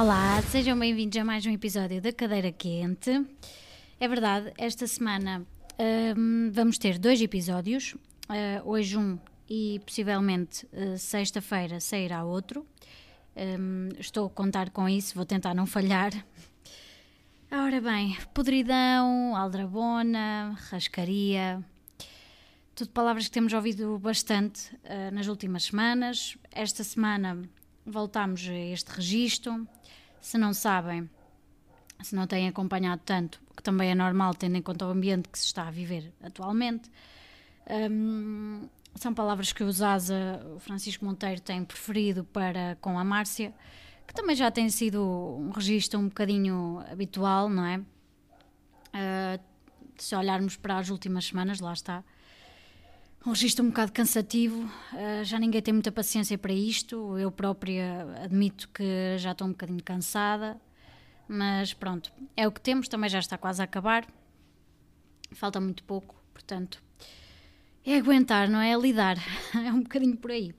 Olá, sejam bem-vindos a mais um episódio da Cadeira Quente. É verdade, esta semana hum, vamos ter dois episódios, uh, hoje um e possivelmente uh, sexta-feira sairá outro. Um, estou a contar com isso, vou tentar não falhar. Ora bem, podridão, aldrabona, rascaria, tudo palavras que temos ouvido bastante uh, nas últimas semanas. Esta semana voltámos a este registro. Se não sabem, se não têm acompanhado tanto, que também é normal, tendo em conta o ambiente que se está a viver atualmente, um, são palavras que o Zaza, o Francisco Monteiro, tem preferido para com a Márcia, que também já tem sido um registro um bocadinho habitual, não é? Uh, se olharmos para as últimas semanas, lá está. Um registro um bocado cansativo, uh, já ninguém tem muita paciência para isto. Eu própria admito que já estou um bocadinho cansada, mas pronto, é o que temos, também já está quase a acabar. Falta muito pouco, portanto, é aguentar, não é? É lidar. é um bocadinho por aí.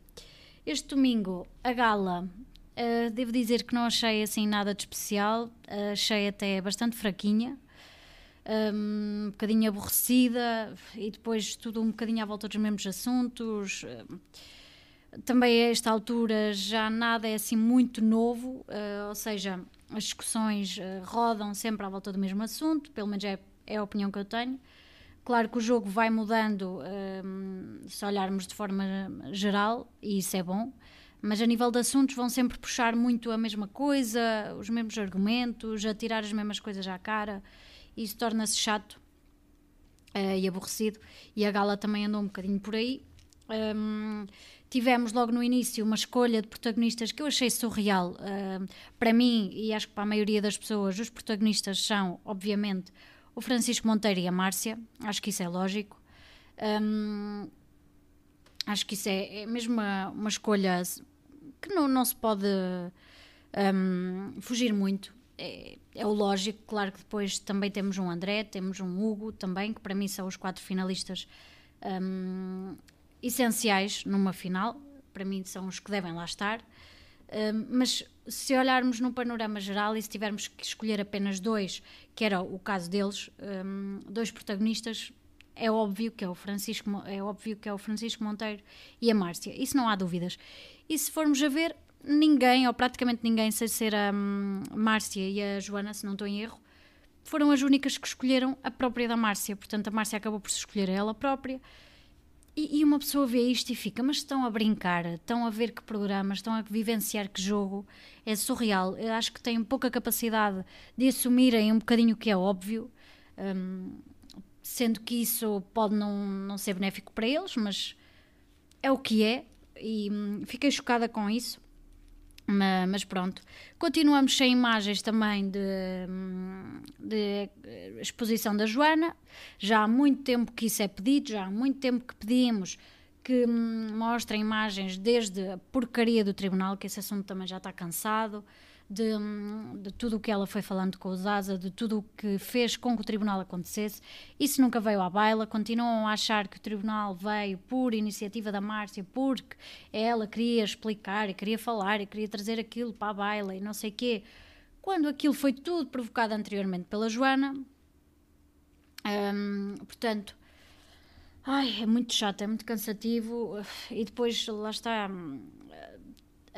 Este domingo, a gala, uh, devo dizer que não achei assim nada de especial, uh, achei até bastante fraquinha, um, bocadinho aborrecida e depois tudo um bocadinho à volta dos mesmos assuntos. também a esta altura já nada é assim muito novo, uh, ou seja, as discussões rodam sempre à volta do mesmo assunto, pelo menos é, é a opinião que eu tenho. Claro que o jogo vai mudando um, se olharmos de forma geral, e isso é bom, mas a nível de assuntos vão sempre puxar muito a mesma coisa, os mesmos argumentos, a tirar as mesmas coisas à cara, isso torna-se chato uh, e aborrecido. E a gala também andou um bocadinho por aí. Um, tivemos logo no início uma escolha de protagonistas que eu achei surreal. Uh, para mim, e acho que para a maioria das pessoas, os protagonistas são, obviamente, o Francisco Monteiro e a Márcia, acho que isso é lógico. Um, acho que isso é, é mesmo uma, uma escolha que não, não se pode um, fugir muito. É, é, o lógico, claro que depois também temos um André, temos um Hugo também, que para mim são os quatro finalistas um, essenciais numa final, para mim são os que devem lá estar. Um, mas se olharmos no panorama geral e se tivermos que escolher apenas dois, que era o caso deles, um, dois protagonistas, é óbvio que é o Francisco é óbvio que é o Francisco Monteiro e a Márcia. Isso não há dúvidas. E se formos a ver, ninguém ou praticamente ninguém, sem ser a um, Márcia e a Joana, se não estou em erro, foram as únicas que escolheram a própria da Márcia. Portanto, a Márcia acabou por se escolher ela própria. E, e, uma pessoa vê isto e fica, mas estão a brincar, estão a ver que programas, estão a vivenciar que jogo, é surreal. Eu acho que têm pouca capacidade de assumirem um bocadinho o que é óbvio, um, sendo que isso pode não, não ser benéfico para eles, mas é o que é, e hum, fiquei chocada com isso. Mas pronto, continuamos sem imagens também de, de, exposição da Joana. Já há muito tempo que isso é pedido, já há muito tempo que pedimos que mostrem imagens desde a porcaria do tribunal, que esse assunto também já está cansado de, de tudo o que ela foi falando com o Zaza, de tudo o que fez com que o tribunal acontecesse. Isso nunca veio à baila. Continuam a achar que o tribunal veio por iniciativa da Márcia, porque ela queria explicar e queria falar e queria trazer aquilo para a baila e não sei o quê. Quando aquilo foi tudo provocado anteriormente pela Joana. Hum, portanto, ai, é muito chato, é muito cansativo. E depois, lá está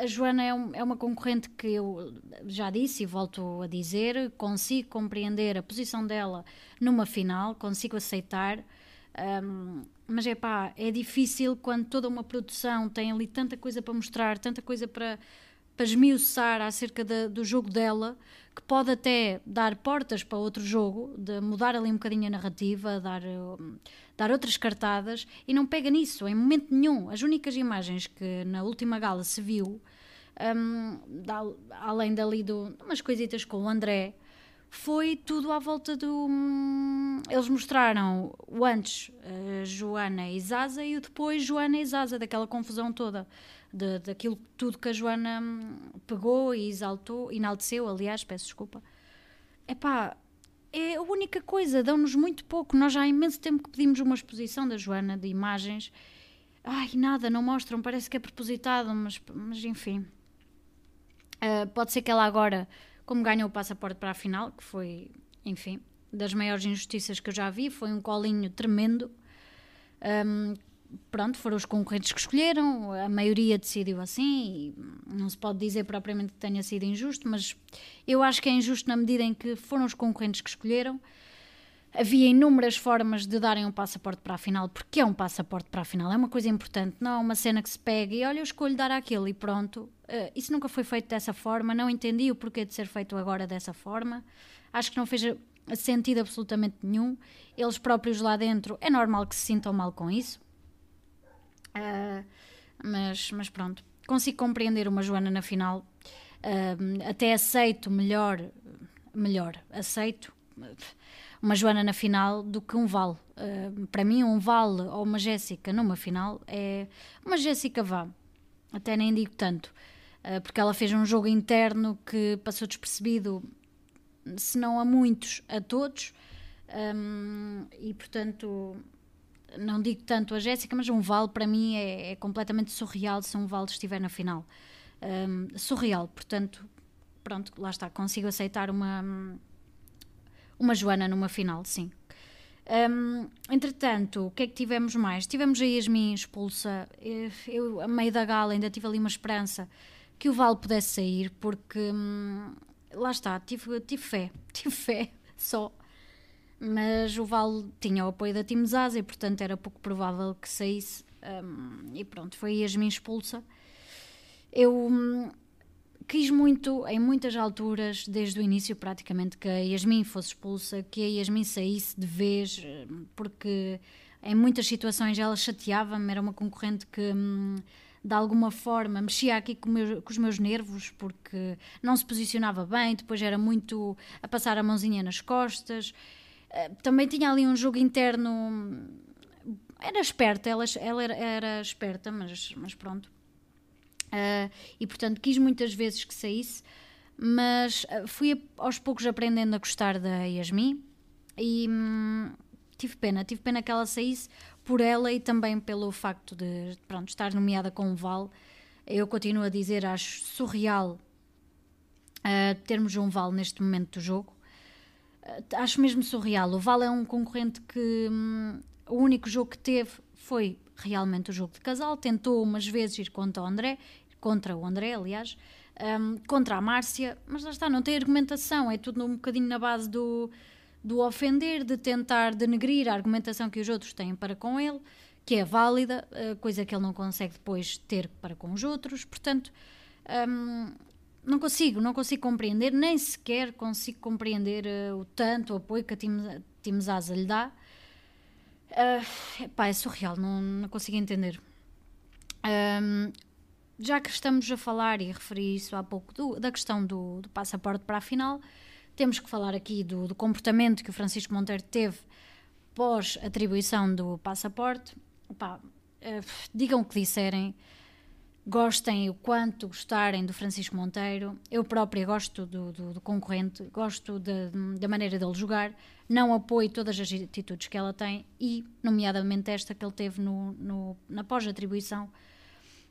a Joana é, um, é, uma concorrente que eu já disse e volto a dizer, consigo compreender a posição dela numa final, consigo aceitar, um, mas é pá, é difícil quando toda uma produção tem ali tanta coisa para mostrar, tanta coisa para, para esmiuçar acerca de, do jogo dela, que pode até dar portas para outro jogo, de mudar ali um bocadinho a narrativa, dar, um, dar outras cartadas, e não pega nisso em momento nenhum. As únicas imagens que na última gala se viu, um, da, além dali do umas coisitas com o André, foi tudo à volta do. Hum, eles mostraram o antes uh, Joana e Zaza e o depois Joana e Zaza, daquela confusão toda, de, daquilo tudo que a Joana hum, pegou e exaltou, enalteceu, aliás, peço desculpa. Epá, é a única coisa, dão-nos muito pouco. Nós já há imenso tempo que pedimos uma exposição da Joana de imagens. Ai, nada, não mostram, parece que é propositado, mas, mas enfim. Uh, pode ser que ela agora, como ganhou o passaporte para a final, que foi, enfim, das maiores injustiças que eu já vi, foi um colinho tremendo. Um, pronto, foram os concorrentes que escolheram, a maioria decidiu assim, não se pode dizer propriamente que tenha sido injusto, mas eu acho que é injusto na medida em que foram os concorrentes que escolheram. Havia inúmeras formas de darem um passaporte para a final, porque é um passaporte para a final, é uma coisa importante, não é uma cena que se pega e olha, eu escolho dar aquele e pronto. Uh, isso nunca foi feito dessa forma, não entendi o porquê de ser feito agora dessa forma. Acho que não fez sentido absolutamente nenhum. Eles próprios lá dentro, é normal que se sintam mal com isso Uh, mas, mas pronto, consigo compreender uma Joana na final. Uh, até aceito melhor, melhor, aceito uma Joana na final do que um Val. Uh, para mim, um Val ou uma Jéssica numa final é uma Jéssica vá. Até nem digo tanto, porque ela fez um jogo interno que passou despercebido, se não a muitos, a todos. Um, e portanto, não digo tanto a Jéssica, mas um Val para mim é, é, completamente surreal se um Val estiver na final. Um, surreal, portanto, pronto, lá está, consigo aceitar uma, uma Joana numa final, sim. Um, entretanto, o que é que tivemos mais? Tivemos a Yasmin expulsa. Eu, a meio da gala, ainda tive ali uma esperança que o Val pudesse sair, porque hum, lá está, tive, tive fé, tive fé só. Mas o Val tinha o apoio da Zaza e portanto era pouco provável que saísse. Um, e pronto, foi a Yasmin expulsa. Eu um, quis muito, em muitas alturas desde o início praticamente, que a Yasmin fosse expulsa que a Yasmin saísse de vez hum, porque em muitas situações ela chateava-me, era uma concorrente que hum, de alguma forma mexia aqui com, meu, com, os meus nervos porque não se posicionava bem, depois era muito a passar a mãozinha nas costas eh, também tinha ali um jogo interno. Era esperta, ela, ela era, era esperta, mas, mas pronto. Uh, e portanto quis muitas vezes que saísse, mas uh, fui aos poucos aprendendo a gostar da Yasmin e hum, tive pena, tive pena que ela saísse por ela e também pelo facto de pronto, estar nomeada com o Val. Eu continuo a dizer, acho surreal uh, termos um Val neste momento do jogo. Eh, acho mesmo surreal. O Val é um concorrente que hum, o único jogo que teve foi realmente o jogo de casal. Tentou umas vezes ir contra o André, contra o André, aliás, um, contra a Márcia, mas lá está, não tem argumentação, é tudo um bocadinho na base do, do ofender, de tentar denegrir a argumentação que os outros têm para com ele, que é válida, eh, coisa que ele não consegue depois ter para com os outros. Portanto, um, não consigo, não consigo compreender, nem sequer consigo compreender uh, o tanto o apoio que a Team, Team Zaza lhe dá. Uh, epá, é surreal, não, não consigo entender. Um, já que estamos a falar e referi isso há pouco do, da questão do, do, passaporte para a final, temos que falar aqui do, do comportamento que o Francisco Monteiro teve pós atribuição do passaporte. Epá, uh, digam o que disserem gostem o quanto gostarem do Francisco Monteiro. Eu própria gosto do, do, do concorrente, gosto de, da maneira dele jogar, não apoio todas as atitudes que ela tem e, nomeadamente, esta que ele teve no, no, na pós-atribuição.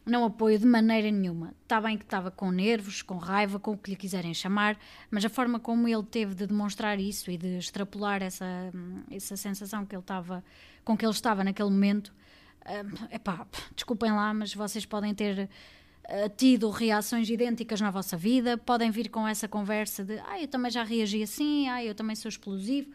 Não apoio de maneira nenhuma. Está bem que estava com nervos, com raiva, com o que lhe quiserem chamar, mas a forma como ele teve de demonstrar isso e de extrapolar essa, essa sensação que ele estava, com que ele estava naquele momento, Uh, epá, desculpem lá, mas vocês podem ter uh, tido reações idênticas na vossa vida, podem vir com essa conversa de ah, eu também já reagi assim, ah, eu também sou explosivo.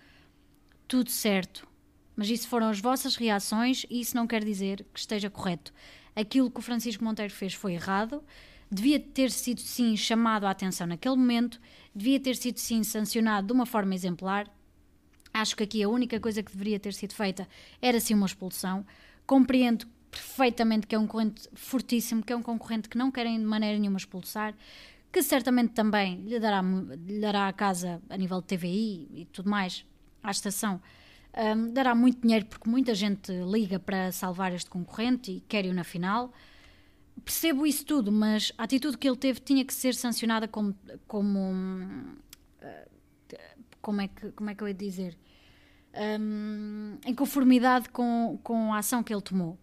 Tudo certo. Mas isso foram as vossas reações e isso não quer dizer que esteja correto. Aquilo que o Francisco Monteiro fez foi errado, devia ter sido sim chamado a atenção naquele momento, devia ter sido sim sancionado de uma forma exemplar. Acho que aqui a única coisa que deveria ter sido feita era sim uma expulsão. Compreendo perfeitamente que é um concorrente fortíssimo, que é um concorrente que não querem de maneira nenhuma expulsar, que certamente também lhe dará, lhe dará a casa a nível de TVI e tudo mais, à estação, um, dará muito dinheiro porque muita gente liga para salvar este concorrente e quer-o na final. Percebo isso tudo, mas a atitude que ele teve tinha que ser sancionada como. como hum, como é que, como é que eu ia dizer? um, em conformidade com, com a ação que ele tomou.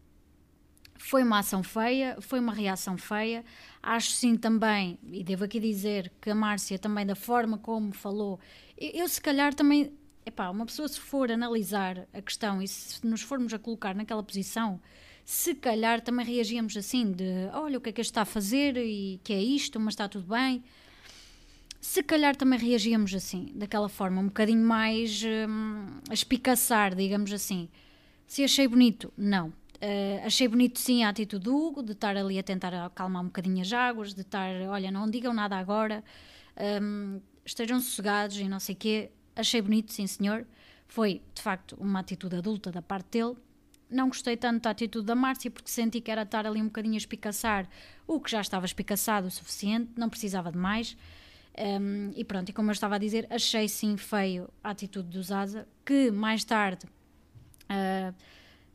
Foi uma ação feia, foi uma reação feia. Acho sim também, e devo aqui dizer que a Márcia também, da forma como falou, eu, eu se calhar também, epá, uma pessoa se for analisar a questão e se nos formos a colocar naquela posição, se calhar também reagíamos assim, de olha o que é que este está a fazer e que é isto, mas está tudo bem. Se calhar também reagíamos assim, daquela forma, um bocadinho mais hum, a espicaçar, digamos assim. Se achei bonito, não Uh, achei bonito sim a atitude do Hugo, de estar ali a tentar acalmar um bocadinho as águas, de estar, olha, não digam nada agora, um, estejam sossegados e não sei o quê. Achei bonito, sim senhor. Foi, de facto, uma atitude adulta da parte dele. Não gostei tanto da atitude da Márcia, porque senti que era estar ali um bocadinho a espicaçar o que já estava espicaçado o suficiente, não precisava de mais. Um, e pronto, e como eu estava a dizer, achei sim feio a atitude do Zaza, que mais tarde... Uh,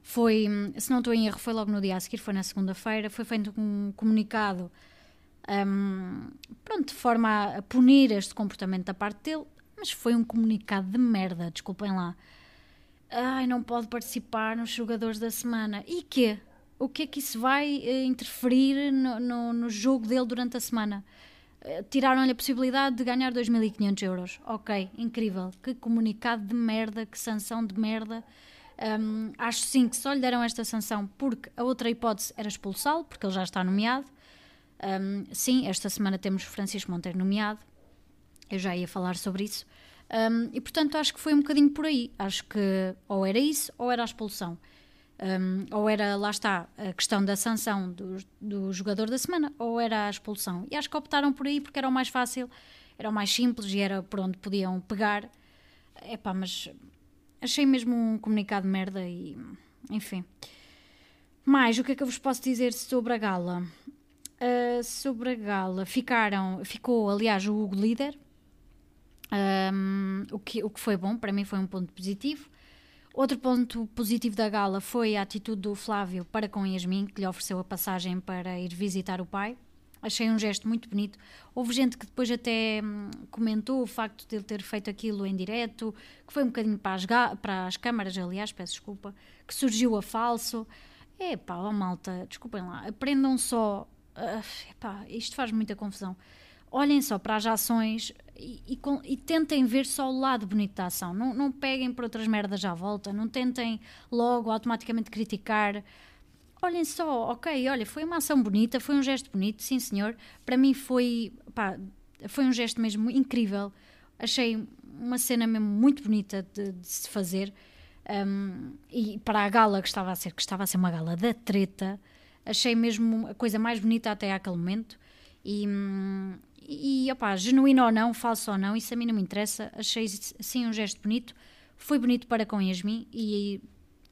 foi, se não estou em erro, foi logo no dia a seguir, foi na segunda-feira, foi feito um comunicado um, pronto, de forma a punir este comportamento da parte dele, mas foi um comunicado de merda, desculpem lá. Ai, não pode participar nos jogadores da semana. E quê? O que é que isso vai uh, interferir no, no, no, jogo dele durante a semana? Uh, Tiraram-lhe a possibilidade de ganhar 2.500 euros. Ok, incrível. Que comunicado de merda, que sanção de merda. Um, acho sim que só lhe deram esta sanção porque a outra hipótese era expulsá-lo, porque ele já está nomeado. Um, sim, esta semana temos Francisco Monteiro nomeado. Eu já ia falar sobre isso. Um, e portanto acho que foi um bocadinho por aí. Acho que ou era isso ou era a expulsão. ou era, lá está, a questão da sanção do, do jogador da semana, ou era a expulsão. E acho que optaram por aí porque era o mais fácil, era o mais simples e era por onde podiam pegar. Epá, mas achei mesmo um comunicado merda e. Enfim. Mais, o que é que eu vos posso dizer sobre a gala? Uh, sobre a gala, ficaram, ficou, aliás, o Hugo líder, um, o, que, o que foi bom, para mim foi um ponto positivo. Outro ponto positivo da gala foi a atitude do Flávio para com Yasmin, que lhe ofereceu a passagem para ir visitar o pai achei um gesto muito bonito. Houve gente que depois até hum, comentou o facto de ele ter feito aquilo em direto, que foi um bocadinho para as, para as câmaras, aliás, peço desculpa, que surgiu a falso. Epá, oh malta, desculpem lá, aprendam só. Uh, epá, isto faz muita confusão. Olhem só para as ações e, e, e, tentem ver só o lado bonito da ação. Não, não peguem por outras merdas à volta, não tentem logo automaticamente criticar olhem só, ok, olha, foi uma ação bonita, foi um gesto bonito, sim senhor. Para mim foi, pá, foi um gesto mesmo incrível. Achei uma cena mesmo muito bonita de, de se fazer. Um, e para a gala que estava a ser, que estava a ser uma gala da treta, achei mesmo a coisa mais bonita até àquele momento. E, e opá, genuíno ou não, falso ou não, isso a mim não me interessa. Achei sim um gesto bonito. Foi bonito para com Yasmin e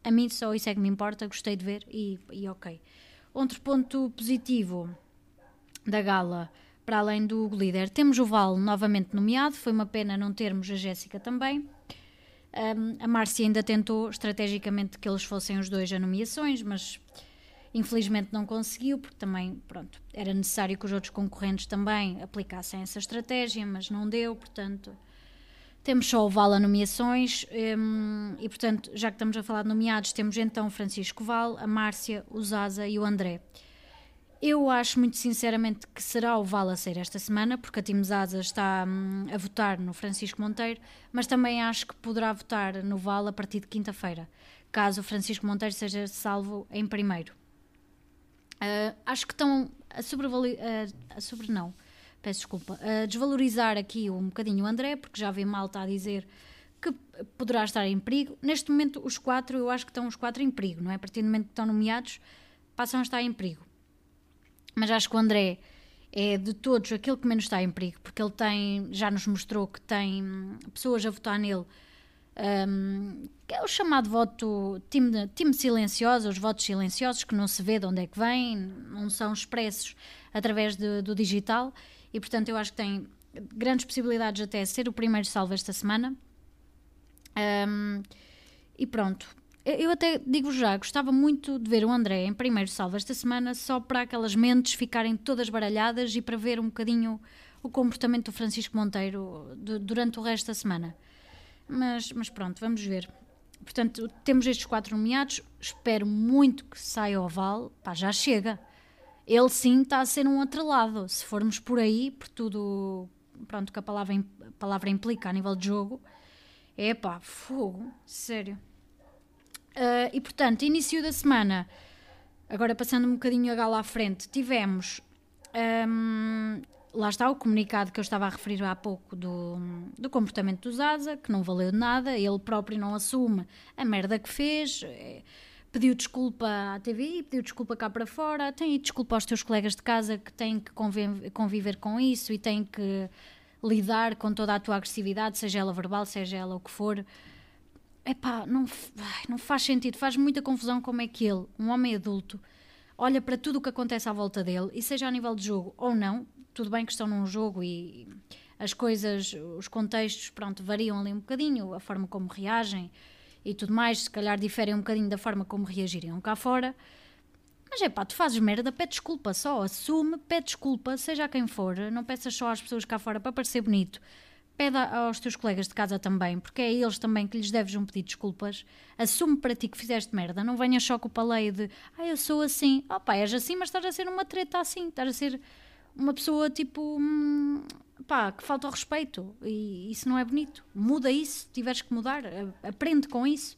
a mim só isso é que me importa, gostei de ver e, e ok. Outro ponto positivo da gala, para além do líder, temos o Val novamente nomeado, foi uma pena não termos a Jéssica também. Um, a Márcia ainda tentou estrategicamente que eles fossem os dois a nomeações, mas infelizmente não conseguiu, porque também, pronto, era necessário que os outros concorrentes também aplicassem essa estratégia, mas não deu, portanto, temos só o Val a nomeações um, e, portanto, já que estamos a falar de nomeados, temos então Francisco Val, a Márcia, o Zaza e o André. Eu acho muito sinceramente que será o Val a ser esta semana, porque a Tim Zaza está hum, a votar no Francisco Monteiro, mas também acho que poderá votar no Val a partir de quinta-feira, caso o Francisco Monteiro seja salvo em primeiro. Uh, acho que estão a. Uh, sobre não peço desculpa, a desvalorizar aqui um bocadinho o André, porque já vi malta a dizer que poderá estar em perigo. Neste momento, os quatro, eu acho que estão os quatro em perigo, não é? A partir do momento que estão nomeados, passam a estar em perigo. Mas acho que o André é de todos aquele que menos está em perigo, porque ele tem, já nos mostrou que tem pessoas a votar nele, um, que é o chamado voto time, time silencioso, os votos silenciosos, que não se vê de onde é que vêm, não são expressos através de, do digital e portanto eu acho que tem grandes possibilidades até ser o primeiro salvo esta semana. Um, e pronto. Eu até digo já, gostava muito de ver o André em primeiro salvo esta semana, só para aquelas mentes ficarem todas baralhadas e para ver um bocadinho o comportamento do Francisco Monteiro durante o resto da semana. Mas, mas pronto, vamos ver. portanto, temos estes quatro nomeados. Espero muito que saia o Val. Pá, já chega. Ele sim está a ser um atrelado. Se formos por aí, por tudo pronto, que a palavra, a palavra implica a nível de jogo, é pá, fogo, sério. Uh, e portanto, início da semana, agora passando um bocadinho a gala à frente, tivemos. Um, lá está o comunicado que eu estava a referir há pouco do, do comportamento do Zaza, que não valeu de nada, ele próprio não assume a merda que fez, é, pediu desculpa à TV, pediu desculpa cá para fora, tem desculpa aos teus colegas de casa que têm que conviver, conviver com isso e têm que lidar com toda a tua agressividade, seja ela verbal, seja ela o que for. Epá, não, não faz sentido, faz muita confusão como é que ele, um homem adulto, olha para tudo o que acontece à volta dele, e seja a nível de jogo ou não, tudo bem que estão num jogo e as coisas, os contextos, pronto, variam ali um bocadinho, a forma como reagem e tudo mais, se calhar diferem um bocadinho da forma como reagiriam cá fora. Mas é pá, tu fazes merda, pede desculpa só, assume, pede desculpa, seja quem for, não peças só às pessoas cá fora para parecer bonito. Pede aos teus colegas de casa também, porque é a eles também que lhes deves um pedido de desculpas. Assume para ti que fizeste merda, não venhas só com o paleio de ah, eu sou assim. Oh pá, és assim, mas estás a ser uma treta assim, estás a ser uma pessoa tipo. Hum, pá, que falta o respeito e isso não é bonito. Muda isso, tiveres que mudar, aprende com isso.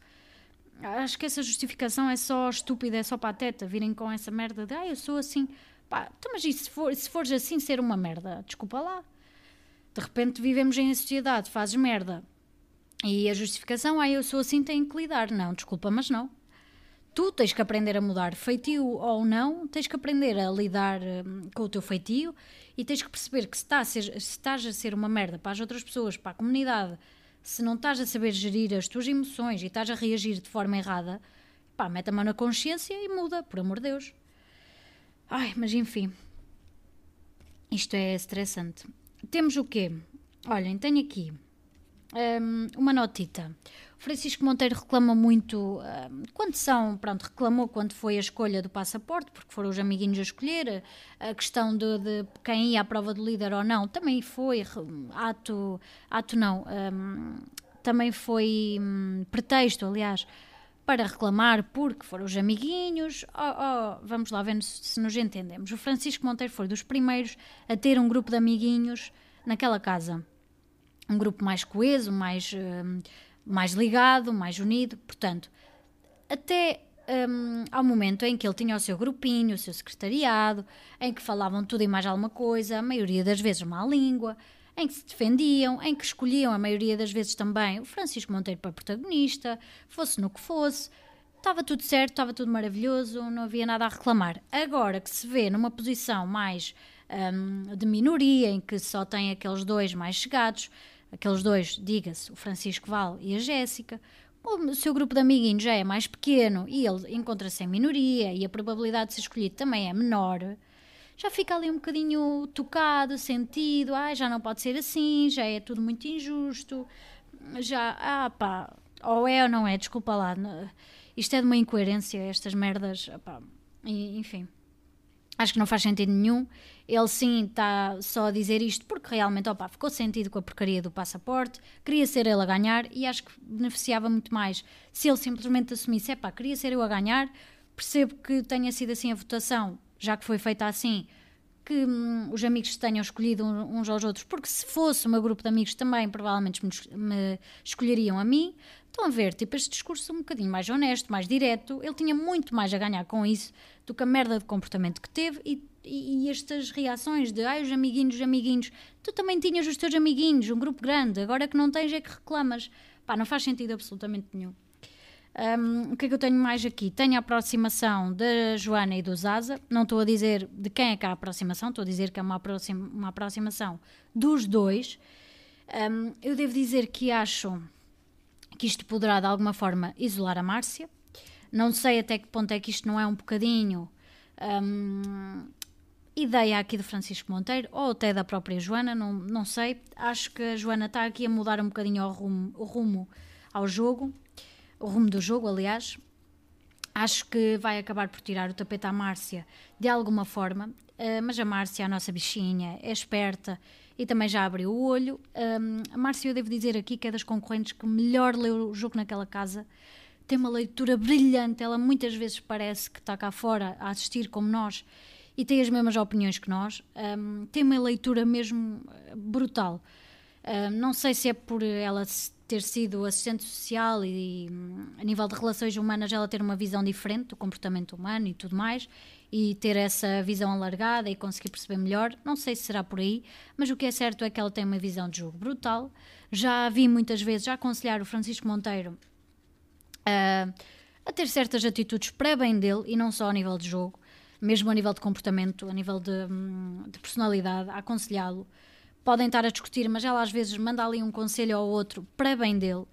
Acho que essa justificação é só estúpida, é só pateta. Virem com essa merda de ah, eu sou assim. Pá, então, mas e se, for, se fores assim ser uma merda? Desculpa lá. De repente vivemos em sociedade, fazes merda. E a justificação, ah, eu sou assim, tenho que lidar. Não, desculpa, mas não tu tens que aprender a mudar feitio ou não, tens que aprender a lidar hum, com o teu feitio e tens que perceber que se, ser, se estás a ser uma merda para as outras pessoas, para a comunidade, se não estás a saber gerir as tuas emoções e estás a reagir de forma errada, pá, mete a mão na consciência e muda, por amor de Deus. Ai, mas enfim, isto é estressante. Temos o quê? Olhem, tenho aqui um, uma notita. Francisco Monteiro reclama muito, quando são, pronto, reclamou quando foi a escolha do passaporte, porque foram os amiguinhos a escolher, a questão de, de quem ia à prova do líder ou não, também foi ato, ato não, um, também foi um, pretexto, aliás, para reclamar porque foram os amiguinhos. Oh, oh, vamos lá ver se nos entendemos. O Francisco Monteiro foi dos primeiros a ter um grupo de amiguinhos naquela casa. Um grupo mais coeso, mais mais ligado, mais unido. Portanto, até um, ao momento em que ele tinha o seu grupinho, o seu secretariado, em que falavam tudo e mais alguma coisa, a maioria das vezes má língua, em que se defendiam, em que escolhiam a maioria das vezes também o Francisco Monteiro para protagonista, fosse no que fosse. Estava tudo certo, estava tudo maravilhoso, não havia nada a reclamar. Agora que se vê numa posição mais um, de minoria, em que só tem aqueles dois mais chegados, aqueles dois, diga-se, o Francisco Val e a Jéssica, o seu grupo de amiguinhos já é mais pequeno e ele encontra-se em minoria e a probabilidade de ser escolhido também é menor, já fica ali um bocadinho tocado, sentido, ah, já não pode ser assim, já é tudo muito injusto, já, ah pá, ou é ou não é, desculpa lá, isto é de uma incoerência, estas merdas, pá, enfim. Acho que não faz sentido nenhum. Ele sim está só a dizer isto porque realmente opa, ficou sentido com a porcaria do passaporte, queria ser ele a ganhar e acho que beneficiava muito mais se ele simplesmente assumisse: pá, queria ser eu a ganhar. Percebo que tenha sido assim a votação, já que foi feita assim, que hum, os amigos tenham escolhido uns aos outros, porque se fosse o meu grupo de amigos também provavelmente me, escolheriam a mim. Estão a ver, tipo, este discurso um bocadinho mais honesto, mais direto, ele tinha muito mais a ganhar com isso do que a merda de comportamento que teve e, e, e estas reações de ai, os amiguinhos, os amiguinhos. Tu também tinhas os teus amiguinhos, um grupo grande, agora que não tens é que reclamas. Pá, não faz sentido absolutamente nenhum. Um, o que é que eu tenho mais aqui? Tenho a aproximação da Joana e do Zaza. Não estou a dizer de quem é que há a aproximação, estou a dizer que é uma, uma aproximação dos dois. Um, eu devo dizer que acho que isto poderá de alguma forma isolar a Márcia. Não sei até que ponto é que isto não é um bocadinho um, ideia aqui do Francisco Monteiro ou até da própria Joana, não, não sei. Acho que a Joana está aqui a mudar um bocadinho o rumo, o rumo ao jogo, o rumo do jogo, aliás. Acho que vai acabar por tirar o tapete à Márcia de alguma forma, uh, mas a Márcia, a nossa bichinha, é esperta e também já abriu o olho. Um, a Márcia, eu devo dizer aqui que é das concorrentes que melhor leu o jogo naquela casa. Tem uma leitura brilhante, ela muitas vezes parece que está cá fora a assistir como nós e tem as mesmas opiniões que nós. Um, tem uma leitura mesmo brutal. Não sei se é por ela ter sido assistente social e, a nível de relações humanas ela ter uma visão diferente do comportamento humano e tudo mais e ter essa visão alargada e conseguir perceber melhor. Não sei se será por aí, mas o que é certo é que ela tem uma visão de jogo brutal. Já vi muitas vezes já aconselhar o Francisco Monteiro a, a ter certas atitudes pré-bem dele e não só ao nível de jogo, mesmo a nível de comportamento, a nível de, hum, de personalidade, a aconselhá-lo. Podem estar a discutir, mas ela às vezes manda ali um conselho ao outro para bem dele.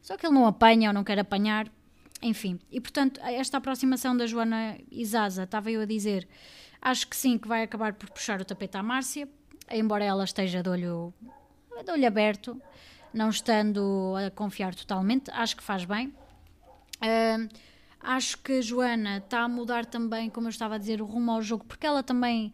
Só que ele não apanha ou não quer apanhar, enfim, e portanto, esta aproximação da Joana Isaza, estava eu a dizer, acho que sim, que vai acabar por puxar o tapete à Márcia, embora ela esteja de olho, de olho aberto, não estando a confiar totalmente, acho que faz bem. Uh, acho que a Joana está a mudar também, como eu estava a dizer, o rumo ao jogo, porque ela também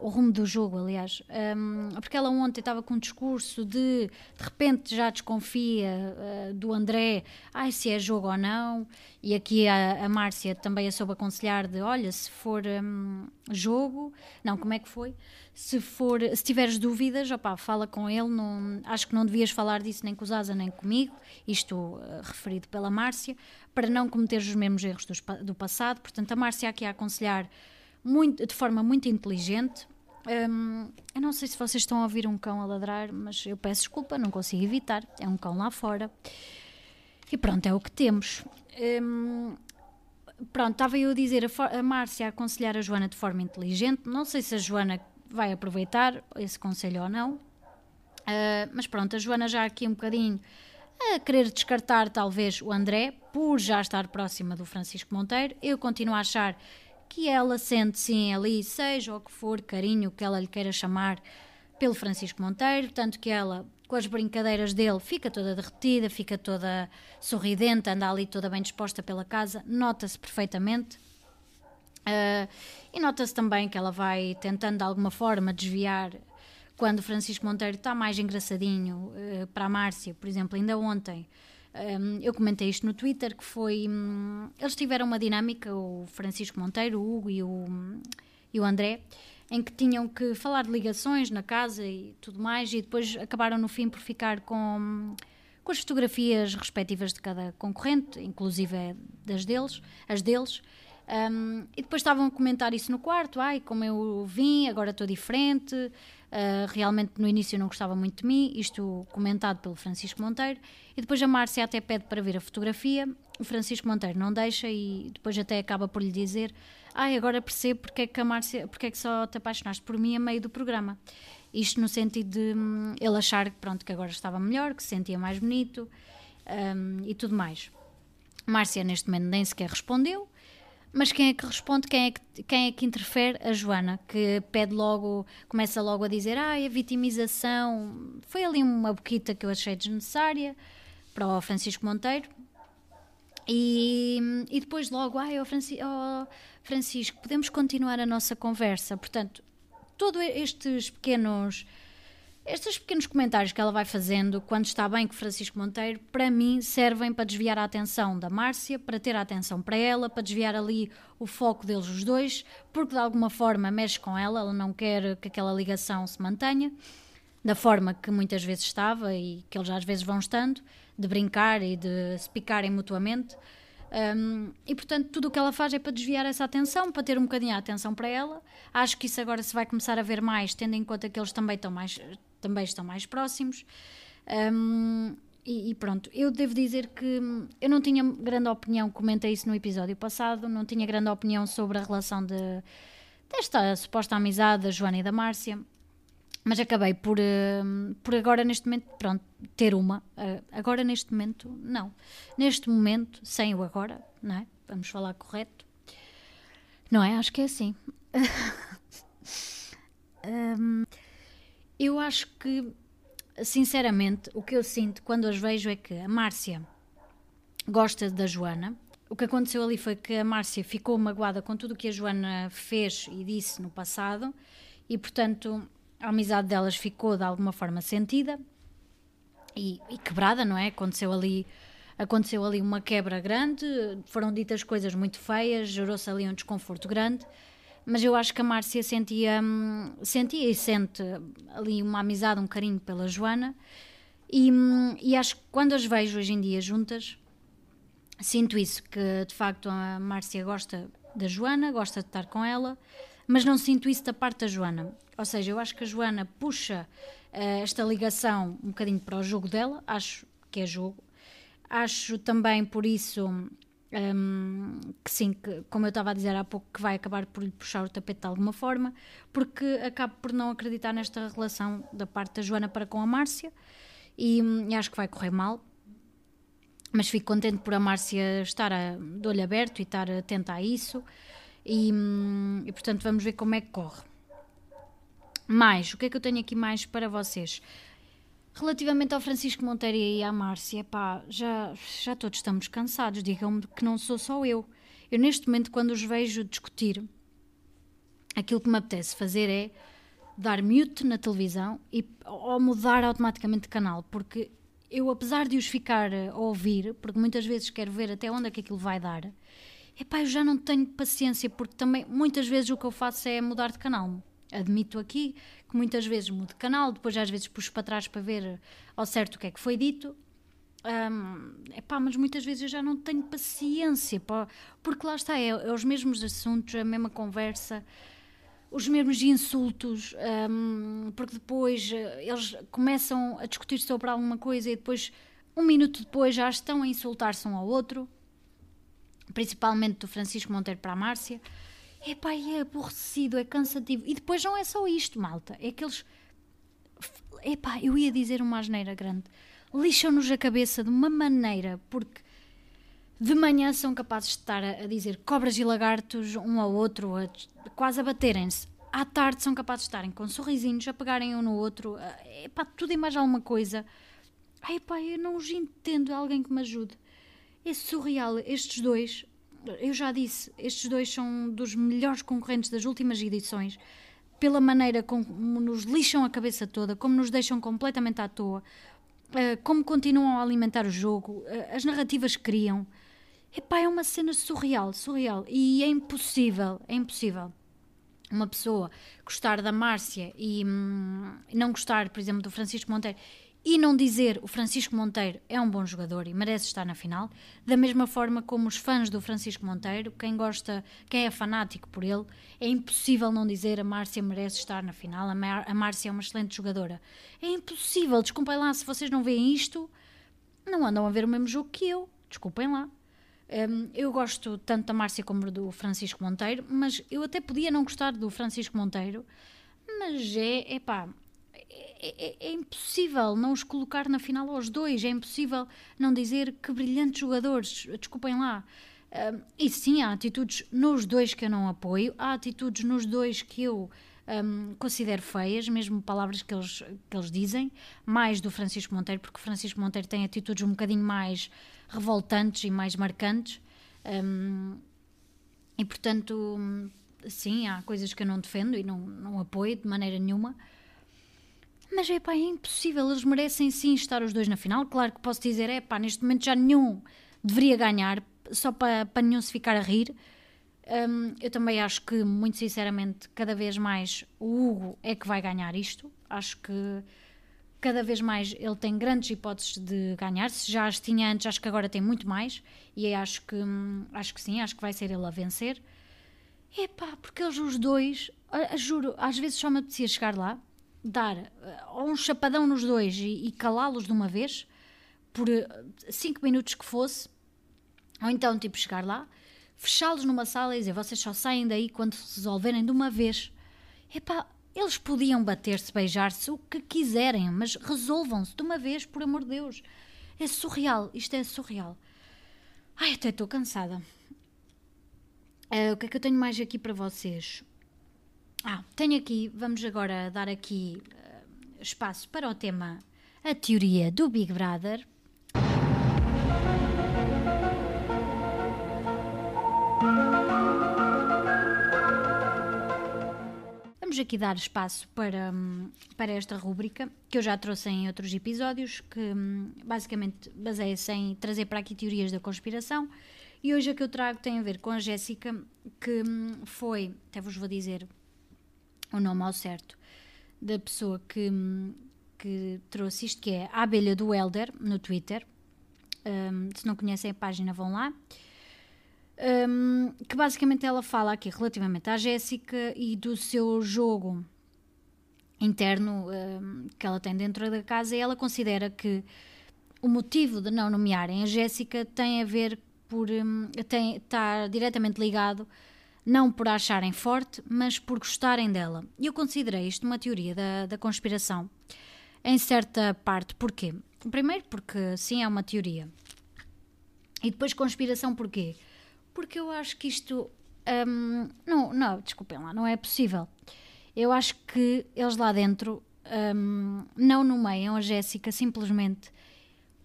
o rumo do jogo, aliás, um, porque ela ontem estava com um discurso de de repente já desconfia uh, do André, ai se é jogo ou não, e aqui a, a Márcia também a soube aconselhar de olha, se for um, jogo, não, como é que foi? Se for, se tiveres dúvidas, opa, fala com ele, não, acho que não devias falar disso nem com o Zaza nem comigo, isto uh, referido pela Márcia, para não cometer os mesmos erros do, do passado, portanto a Márcia aqui a aconselhar muito, de forma muito inteligente. Um, eu não sei se vocês estão a ouvir um cão a ladrar, mas eu peço desculpa, não consigo evitar. É um cão lá fora. E pronto, é o que temos. Um, pronto, estava eu a dizer a, a Márcia a aconselhar a Joana de forma inteligente. Não sei se a Joana vai aproveitar esse conselho ou não. Uh, mas pronto, a Joana já aqui um bocadinho a querer descartar talvez o André, por já estar próxima do Francisco Monteiro. Eu continuo a achar que ela sente sim ali, seja o que for carinho que ela lhe queira chamar, pelo Francisco Monteiro, tanto que ela, com as brincadeiras dele, fica toda derretida, fica toda sorridente, anda ali toda bem disposta pela casa, nota-se perfeitamente. Uh, e nota-se também que ela vai tentando de alguma forma desviar quando Francisco Monteiro está mais engraçadinho uh, para a Márcia, por exemplo, ainda ontem um, eu comentei isto no Twitter, que foi. Um, eles tiveram uma dinâmica, o Francisco Monteiro, o Hugo e o, e o André, em que tinham que falar de ligações na casa e tudo mais, e depois acabaram no fim por ficar com, com as fotografias respectivas de cada concorrente, inclusive das deles, as deles. Um, e depois estavam a comentar isso no quarto, ai, como eu vim, agora estou diferente, uh, realmente no início não gostava muito de mim, isto comentado pelo Francisco Monteiro, e depois a Márcia até pede para ver a fotografia, o Francisco Monteiro não deixa e depois até acaba por lhe dizer, ai, agora percebo porque é que a Márcia, porque é que só te apaixonaste por mim a meio do programa. Isto no sentido de um, ele achar pronto, que agora estava melhor, que se sentia mais bonito um, e tudo mais. Márcia neste momento nem sequer respondeu, mas quem é que responde? Quem é que, quem é que interfere? A Joana, que pede logo, começa logo a dizer: Ah, a vitimização. Foi ali uma boquita que eu achei desnecessária para o Francisco Monteiro. E, e depois logo, ah, oh, Francisco, oh, Francisco, podemos continuar a nossa conversa. Portanto, todos estes pequenos estes pequenos comentários que ela vai fazendo quando está bem com Francisco Monteiro, para mim, servem para desviar a atenção da Márcia, para ter a atenção para ela, para desviar ali o foco deles os dois, porque de alguma forma mexe com ela, ela não quer que aquela ligação se mantenha, da forma que muitas vezes estava e que eles às vezes vão estando, de brincar e de se picarem mutuamente. Um, e portanto, tudo o que ela faz é para desviar essa atenção, para ter um bocadinho a atenção para ela. Acho que isso agora se vai começar a ver mais, tendo em conta que eles também estão mais, também estão mais próximos. Um, e, e, pronto, eu devo dizer que eu não tinha grande opinião, comentei isso no episódio passado, não tinha grande opinião sobre a relação de, desta suposta amizade da Joana e da Márcia, mas acabei por, uh, por agora, neste momento, pronto, ter uma. Uh, agora, neste momento, não. Neste momento, sem o agora, não é? Vamos falar correto. Não é? Acho que é assim. um, eu acho que, sinceramente, o que eu sinto quando as vejo é que a Márcia gosta da Joana. O que aconteceu ali foi que a Márcia ficou magoada com tudo o que a Joana fez e disse no passado e, portanto, a amizade delas ficou de alguma forma sentida e, e quebrada, não é? Aconteceu ali aconteceu ali uma quebra grande, foram ditas coisas muito feias, gerou-se ali um desconforto grande, mas eu acho que a Márcia sentia, hum, sentia e sente ali uma amizade, um carinho pela Joana, e, hum, e acho que quando as vejo hoje em dia juntas, sinto isso, que de facto a Márcia gosta da Joana, gosta de estar com ela, mas não sinto isso da parte da Joana. Ou seja, eu acho que a Joana puxa uh, esta ligação um bocadinho para o jogo dela, acho que é jogo, Acho também por isso um, que sim, que, como eu estava a dizer há pouco, que vai acabar por lhe puxar o tapete de alguma forma, porque acabo por não acreditar nesta relação da parte da Joana para com a Márcia e, e acho que vai correr mal. Mas fico contente por a Márcia estar a, de olho aberto e estar atenta a isso, e, hum, e portanto vamos ver como é que corre. Mais, o que é que eu tenho aqui mais para vocês? Relativamente ao Francisco Monteiro e à Márcia, pá, já, já todos estamos cansados. Digam-me que não sou só eu. Eu, neste momento, quando os vejo discutir, aquilo que me apetece fazer é dar mute na televisão e, ou mudar automaticamente de canal, porque eu, apesar de os ficar a ouvir, porque muitas vezes quero ver até onde é que aquilo vai dar, epá, eu já não tenho paciência, porque também muitas vezes o que eu faço é mudar de canal. Admito aqui que muitas vezes mudo de canal, depois às vezes puxo para trás para ver ao certo o que é que foi dito. Um, epá, mas muitas vezes eu já não tenho paciência, pá, porque lá está, é, é, os mesmos assuntos, a mesma conversa, os mesmos insultos, um, porque depois eh, eles começam a discutir sobre alguma coisa e depois, um minuto depois, já estão a insultar-se um ao outro, principalmente do Francisco Monteiro para a Márcia. Epá, é aborrecido, é cansativo. E depois não é só isto, malta. É que eles. Epá, eu ia dizer uma asneira grande. Lixam-nos a cabeça de uma maneira, porque de manhã são capazes de estar a, dizer cobras e lagartos um ao outro, a, quase a baterem-se. À tarde são capazes de estarem com sorrisinhos, a pegarem um no outro. Epá, tudo e mais alguma coisa. Ai, epá, eu não os entendo. Alguém que me ajude. É surreal. Estes dois eu já disse, estes dois são dos melhores concorrentes das últimas edições, pela maneira como nos lixam a cabeça toda, como nos deixam completamente à toa, eh, como continuam a alimentar o jogo, eh, as narrativas criam. Epá, é uma cena surreal, surreal. E é impossível, é impossível uma pessoa gostar da Márcia e hum, não gostar, por exemplo, do Francisco Monteiro e não dizer o Francisco Monteiro é um bom jogador e merece estar na final, da mesma forma como os fãs do Francisco Monteiro, quem gosta, quem é fanático por ele, é impossível não dizer a Márcia merece estar na final, a, Márcia é uma excelente jogadora. É impossível, desculpem lá, se vocês não veem isto, não andam a ver o mesmo jogo que eu, desculpem lá. Um, eu gosto tanto da Márcia como do Francisco Monteiro, mas eu até podia não gostar do Francisco Monteiro, mas é, é pá, é, é, é, impossível não os colocar na final aos dois, é impossível não dizer que brilhantes jogadores, desculpem lá. E sim, há atitudes nos dois que eu não apoio, há atitudes nos dois que eu um, considero feias, mesmo palavras que eles, que eles dizem, mais do Francisco Monteiro, porque Francisco Monteiro tem atitudes um bocadinho mais revoltantes e mais marcantes. Um, e portanto, sim, há coisas que eu não defendo e não, não apoio de maneira nenhuma. Mas é pá, é impossível, eles merecem sim estar os dois na final. Claro que posso dizer, é pá, neste momento já nenhum deveria ganhar, só para, para nenhum se ficar a rir. Um, eu também acho que, muito sinceramente, cada vez mais o Hugo é que vai ganhar isto. Acho que cada vez mais ele tem grandes hipóteses de ganhar. Se já as tinha antes, acho que agora tem muito mais. E acho que, acho que sim, acho que vai ser ele a vencer. Epá, porque eles os dois, juro, às vezes só me apetecia chegar lá dar uh, um chapadão nos dois e, e calá-los de uma vez, por 5 uh, minutos que fosse, ou então tipo chegar lá, fechá-los numa sala e dizer vocês só saem daí quando se resolverem de uma vez. Epá, eles podiam bater-se, beijar-se, o que quiserem, mas resolvam-se de uma vez, por amor de Deus. É surreal, isto é surreal. Ai, até estou cansada. Uh, o que é que eu tenho mais aqui para vocês? Ah, tenho aqui, vamos agora dar aqui uh, espaço para o tema A Teoria do Big Brother. Vamos aqui dar espaço para, hum, para esta rúbrica, que eu já trouxe em outros episódios, que hum, basicamente baseia-se em trazer para aqui teorias da conspiração. E hoje a que eu trago tem a ver com a Jéssica, que hum, foi, até vos vou dizer o nome ao certo, da pessoa que, que trouxe isto, que é a abelha do Elder, no Twitter. Um, se não conhecem a página, vão lá. Um, que basicamente ela fala aqui relativamente à Jéssica e do seu jogo interno um, que ela tem dentro da casa, e ela considera que o motivo de não nomearem a Jéssica tem a ver por um, tem, está diretamente ligado não por acharem forte, mas por gostarem dela. E eu considerei isto uma teoria da, da conspiração, em certa parte. Porquê? Primeiro, porque sim, é uma teoria. E depois, conspiração, porquê? Porque eu acho que isto. Um, não, não, desculpem lá, não é possível. Eu acho que eles lá dentro um, não nomeiam a Jéssica simplesmente.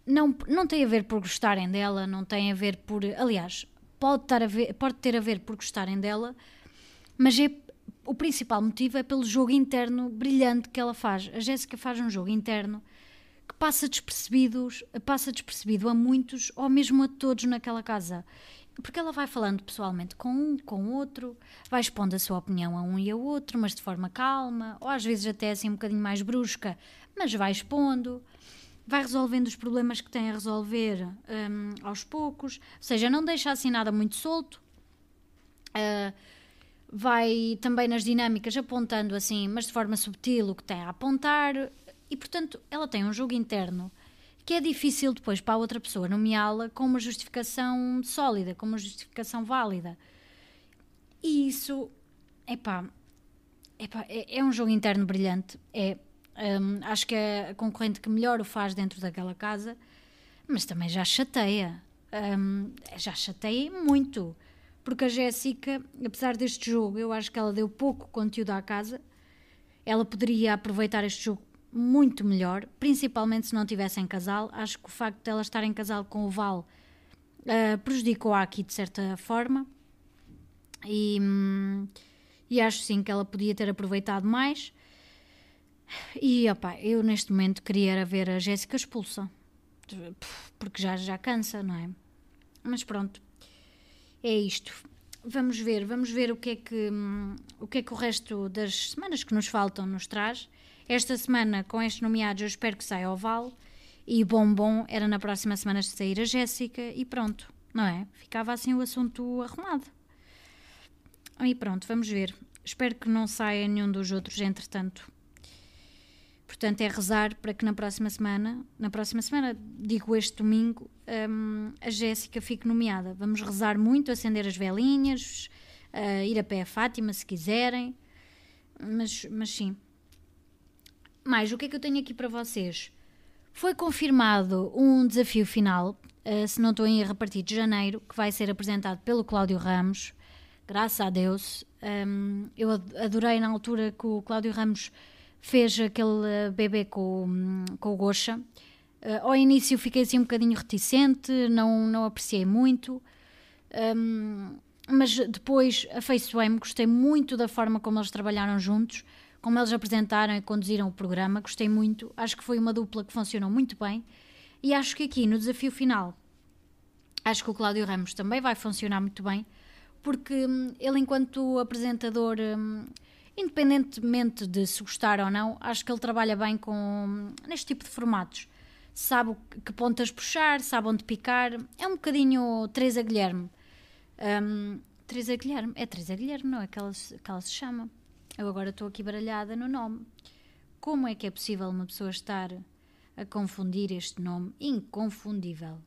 Não, não tem a ver por gostarem dela, não tem a ver por. Aliás, pode, estar a ver, pode ter a ver por gostarem dela, mas é, o principal motivo é pelo jogo interno brilhante que ela faz. A Jéssica faz um jogo interno que passa despercebidos, passa despercebido a muitos ou mesmo a todos naquela casa. Porque ela vai falando pessoalmente com um, com outro, vai expondo a sua opinião a um e a outro, mas de forma calma, ou às vezes até assim um bocadinho mais brusca, mas vai expondo vai resolvendo os problemas que tem a resolver um, aos poucos, ou seja, não deixa assim nada muito solto. Uh, vai também nas dinâmicas apontando assim, mas de forma subtil, o que tem a apontar, e portanto ela tem um jogo interno que é difícil depois para a outra pessoa nomeá-la com uma justificação sólida, com uma justificação válida. E isso, epá, epá é, é um jogo interno brilhante, é um, acho que é a concorrente que melhor o faz dentro daquela casa, mas também já chateia. Um, já chateia muito. Porque a Jéssica, apesar deste jogo, eu acho que ela deu pouco conteúdo à casa. Ela poderia aproveitar este jogo muito melhor, principalmente se não tivesse em casal. Acho que o facto de ela estar em casal com o Val uh, prejudicou-a aqui de certa forma. E, hum, e acho sim que ela podia ter aproveitado mais. E opa, eu neste momento queria ver a Jéssica expulsa, porque já, já cansa, não é? Mas pronto, é isto. Vamos ver, vamos ver o que é que o que é que o resto das semanas que nos faltam nos traz. Esta semana, com estes nomeados, eu espero que saia ao Val. E bom, bom, era na próxima semana sair a Jéssica e pronto, não é? Ficava assim o assunto arrumado. E pronto, vamos ver. Espero que não saia nenhum dos outros, entretanto. Portanto, é rezar para que na próxima semana, na próxima semana, digo este domingo, um, a Jéssica fique nomeada. Vamos rezar muito, acender as velinhas, uh, ir a pé a Fátima se quiserem. Mas, mas sim. Mais, o que é que eu tenho aqui para vocês? Foi confirmado um desafio final, uh, se não estou em erro, a partir de janeiro, que vai ser apresentado pelo Cláudio Ramos. Graças a Deus. Um, eu adorei na altura que o Cláudio Ramos fez aquele eh, bebê com, com o Gosha. Uh, ao início fiquei assim um bocadinho reticente, não, não apreciei muito, um, mas depois afeiçoei-me, gostei muito da forma como eles trabalharam juntos, como eles apresentaram e conduziram o programa, gostei muito, acho que foi uma dupla que funcionou muito bem. E acho que aqui no desafio final, acho que o Cláudio Ramos também vai funcionar muito bem, porque hum, ele enquanto apresentador... Hum, independentemente de se gostar ou não, acho que ele trabalha bem com neste tipo de formatos. Sabe que pontas puxar, sabe onde picar. É um bocadinho Teresa Guilherme. Um, Teresa Guilherme, é Teresa Guilherme, não é que ela, que ela se chama. Eu agora estou aqui baralhada no nome. Como é que é possível uma pessoa estar a confundir este nome inconfundível?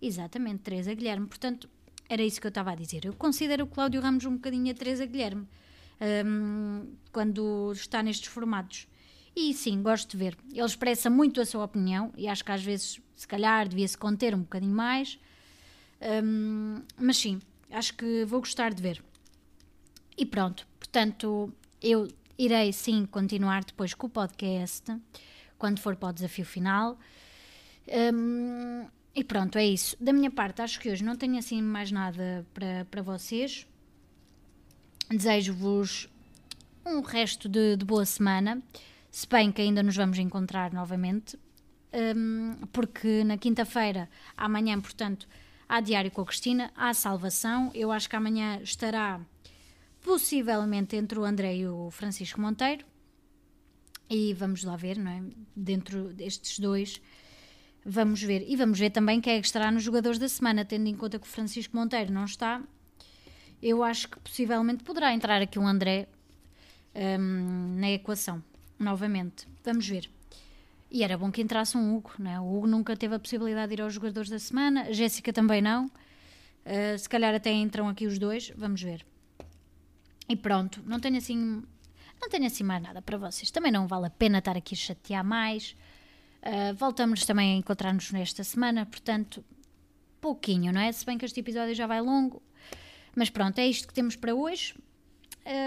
Exatamente, Teresa Guilherme. Portanto, era isso que eu estava a dizer. Eu considero o Cláudio Ramos um bocadinho a Teresa Guilherme um, quando está nestes formatos. E sim, gosto de ver. Ele expressa muito a sua opinião e acho que às vezes, se calhar, devia-se conter um bocadinho mais. Um, mas sim, acho que vou gostar de ver. E pronto, portanto, eu irei sim continuar depois com o podcast, quando for para o desafio final. Um, e pronto, é isso. Da minha parte, acho que hoje não tenho assim mais nada para, para vocês. Desejo-vos um resto de, de boa semana, se bem que ainda nos vamos encontrar novamente, um, porque na quinta-feira, amanhã, portanto, há Diário com a Cristina, há Salvação. Eu acho que amanhã estará possivelmente entre o André e o Francisco Monteiro. E vamos lá ver, não é? Dentro destes dois, vamos ver. E vamos ver também quem é que estará nos jogadores da semana, tendo em conta que o Francisco Monteiro não está. Eu acho que possivelmente poderá entrar aqui um André um, na equação, novamente. Vamos ver. E era bom que entrasse um Hugo, né? O Hugo nunca teve a possibilidade de ir aos jogadores da semana, a Jéssica também não. Uh, se calhar até entram aqui os dois, vamos ver. E pronto, não tenho assim, não tenho assim mais nada para vocês. Também não vale a pena estar aqui a chatear mais. Uh, voltamos também a encontrar-nos nesta semana, portanto, pouquinho, não é? Se bem que este episódio já vai longo. Mas pronto, é isto que temos para hoje.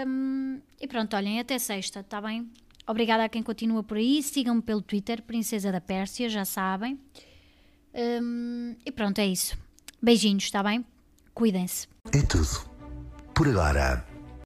Um, e pronto, olhem, até sexta, está bem? Obrigada a quem continua por aí. Sigam-me pelo Twitter, Princesa da Pérsia, já sabem. Um, e pronto, é isso. Beijinhos, está bem? Cuidem-se. É tudo. Por agora.